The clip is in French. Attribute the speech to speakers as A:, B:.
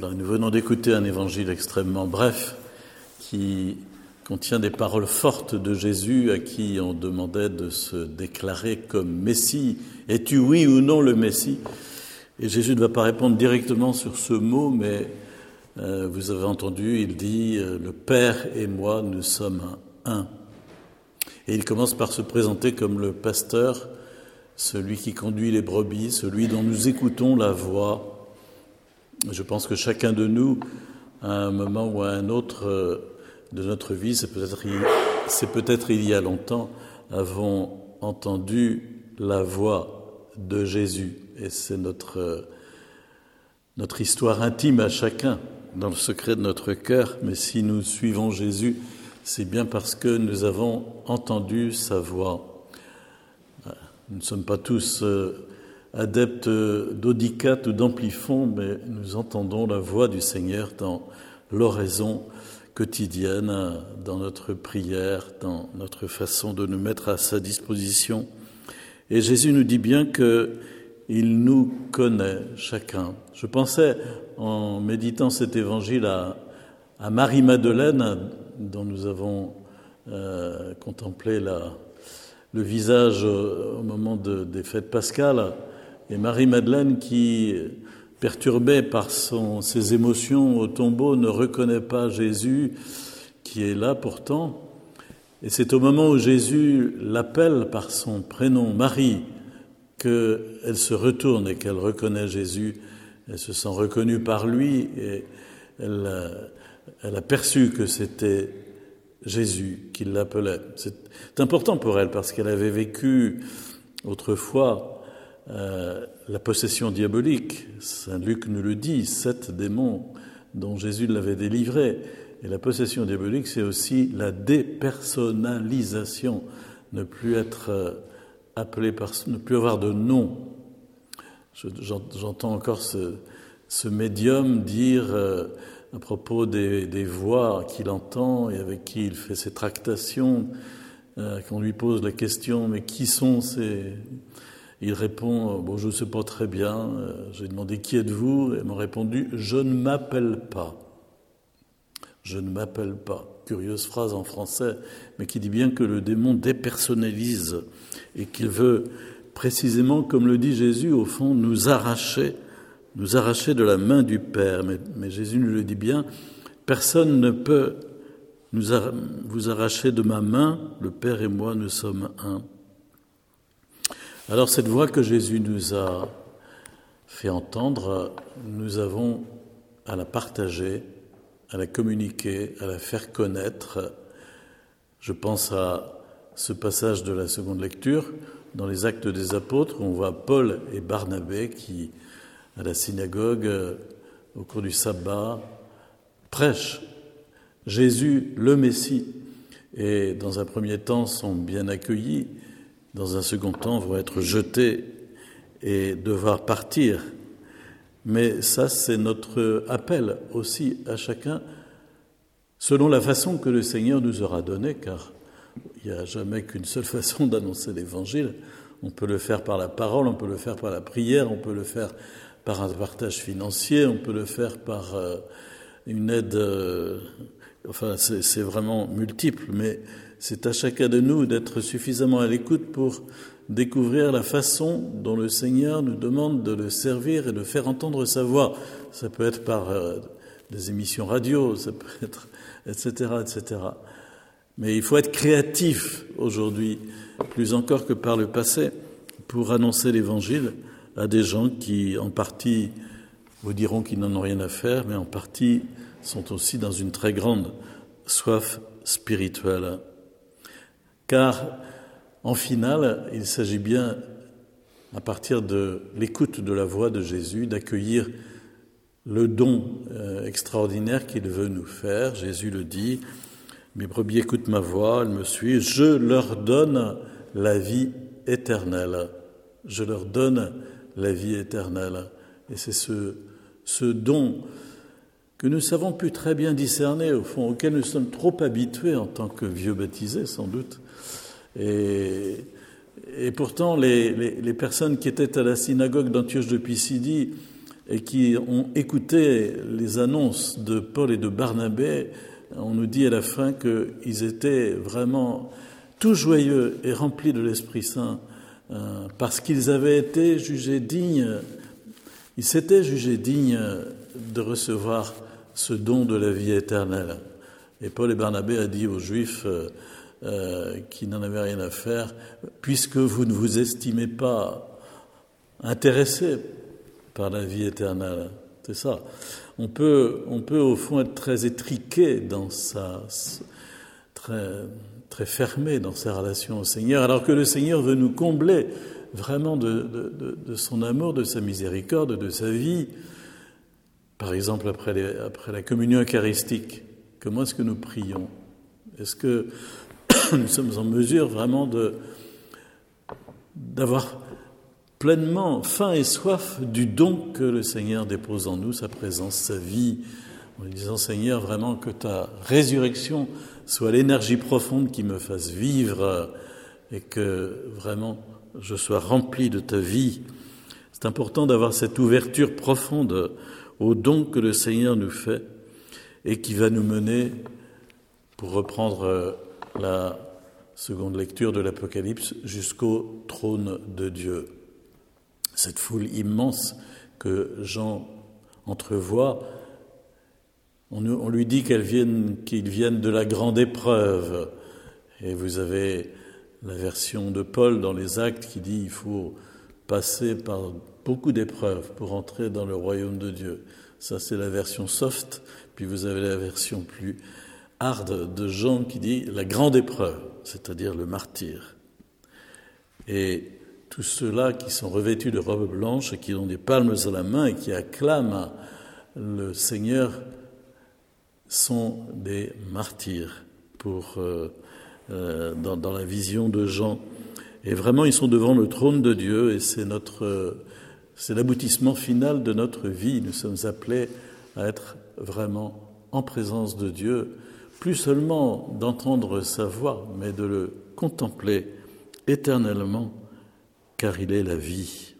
A: Nous venons d'écouter un évangile extrêmement bref qui contient des paroles fortes de Jésus à qui on demandait de se déclarer comme Messie. Es-tu oui ou non le Messie? Et Jésus ne va pas répondre directement sur ce mot, mais euh, vous avez entendu, il dit euh, Le Père et moi, nous sommes un. Et il commence par se présenter comme le pasteur, celui qui conduit les brebis, celui dont nous écoutons la voix je pense que chacun de nous, à un moment ou à un autre euh, de notre vie, c'est peut-être peut il y a longtemps, avons entendu la voix de Jésus. Et c'est notre, euh, notre histoire intime à chacun, dans le secret de notre cœur. Mais si nous suivons Jésus, c'est bien parce que nous avons entendu sa voix. Nous ne sommes pas tous euh, adeptes d'Audicat ou d'Amplifon, mais nous entendons la voix du Seigneur dans l'oraison quotidienne, dans notre prière, dans notre façon de nous mettre à sa disposition. Et Jésus nous dit bien que il nous connaît chacun. Je pensais, en méditant cet évangile, à, Marie-Madeleine, dont nous avons euh, contemplé le visage au moment des fêtes pascales. Et Marie-Madeleine, qui, perturbée par son, ses émotions au tombeau, ne reconnaît pas Jésus, qui est là pourtant. Et c'est au moment où Jésus l'appelle par son prénom Marie qu'elle se retourne et qu'elle reconnaît Jésus. Elle se sent reconnue par lui et elle, elle a perçu que c'était Jésus qui l'appelait. C'est important pour elle parce qu'elle avait vécu autrefois euh, la possession diabolique, Saint Luc nous le dit, sept démons dont Jésus l'avait délivré. Et la possession diabolique, c'est aussi la dépersonnalisation, ne plus être euh, appelé par, ne plus avoir de nom. J'entends encore ce, médium dire euh, à propos des voix qu'il entend et avec qui il fait ses tractations, qu'on lui pose la question, mais qui sont ces il répond Bon, je ne sais pas très bien. Euh, j'ai demandé Qui êtes-vous Et m'ont répondu Je ne m'appelle pas. Je ne m'appelle pas. Curieuse phrase en français, mais qui dit bien que le démon dépersonnalise et qu'il veut précisément, comme le dit Jésus, au fond, nous arracher, nous arracher de la main du Père. Mais, mais Jésus nous le dit bien personne ne peut nous vous arracher de ma main, le Père et moi, nous sommes un. Alors cette voix que Jésus nous a fait entendre, nous avons à la partager, à la communiquer, à la faire connaître. Je pense à ce passage de la seconde lecture dans les actes des apôtres où on voit Paul et Barnabé qui, à la synagogue, au cours du sabbat, prêchent Jésus le Messie et dans un premier temps sont bien accueillis dans un second temps, vont être jetés et devoir partir. Mais ça, c'est notre appel aussi à chacun, selon la façon que le Seigneur nous aura donnée, car il n'y a jamais qu'une seule façon d'annoncer l'Évangile. On peut le faire par la parole, on peut le faire par la prière, on peut le faire par un partage financier, on peut le faire par euh, une aide. Enfin, c'est vraiment multiple, mais c'est à chacun de nous d'être suffisamment à l'écoute pour découvrir la façon dont le Seigneur nous demande de le servir et de faire entendre sa voix. Ça peut être par euh, des émissions radio, ça peut être, etc., etc. Mais il faut être créatif aujourd'hui, plus encore que par le passé, pour annoncer l'Évangile à des gens qui, en partie, vous diront qu'ils n'en ont rien à faire, mais en partie sont aussi dans une très grande soif spirituelle car en finale, il s'agit bien, à partir de l'écoute de la voix de Jésus, d'accueillir le don euh, extraordinaire qu'il veut nous faire. Jésus le dit, mes brebis écoutent ma voix, elles me suivent, je leur donne la vie éternelle. Je leur donne la vie éternelle. Et c'est ce, ce don que nous savons plus très bien discerner, au fond, auquel nous sommes trop habitués en tant que vieux baptisés, sans doute, et, pourtant, les, les, personnes qui étaient à la synagogue d'Antioche de Pisidie et qui ont écouté les annonces de Paul et de Barnabé, on nous dit à la fin qu'ils étaient vraiment tout joyeux et remplis de l'Esprit Saint euh, parce qu'ils avaient été jugés dignes, ils s'étaient jugés dignes de recevoir ce don de la vie éternelle. Et Paul et Barnabé a dit aux Juifs euh, euh, qui n'en avaient rien à faire, puisque vous ne vous estimez pas intéressés par la vie éternelle, c'est ça. On peut, on peut au fond être très étriqué dans sa, très, très fermé dans sa relation au Seigneur, alors que le Seigneur veut nous combler vraiment de, son amour, de sa miséricorde, de sa vie. Par exemple, après, après la communion eucharistique, comment est-ce que nous prions Est-ce que nous sommes en mesure vraiment d'avoir pleinement faim et soif du don que le Seigneur dépose en nous, sa présence, sa vie, en lui disant Seigneur, vraiment que ta résurrection soit l'énergie profonde qui me fasse vivre et que vraiment je sois rempli de ta vie. C'est important d'avoir cette ouverture profonde au don que le Seigneur nous fait et qui va nous mener, pour reprendre la seconde lecture de l'Apocalypse, jusqu'au trône de Dieu. Cette foule immense que Jean entrevoit, on, lui dit qu'ils viennent, viennent de la grande épreuve. Et vous avez la version de Paul dans les actes qui dit il faut passer par beaucoup d'épreuves pour entrer dans le royaume de Dieu. Ça, c'est la version soft. Puis vous avez la version plus hard de Jean qui dit la grande épreuve, c'est-à-dire le martyr. Et tous ceux-là qui sont revêtus de robes blanches et qui ont des palmes à la main et qui acclament le Seigneur sont des martyrs pour, euh, euh, dans, dans, la vision de Jean. Et vraiment, ils sont devant le trône de Dieu et c'est notre, c'est l'aboutissement final de notre vie. Nous sommes appelés à être vraiment en présence de Dieu, plus seulement d'entendre sa voix, mais de le contempler éternellement, car il est la vie.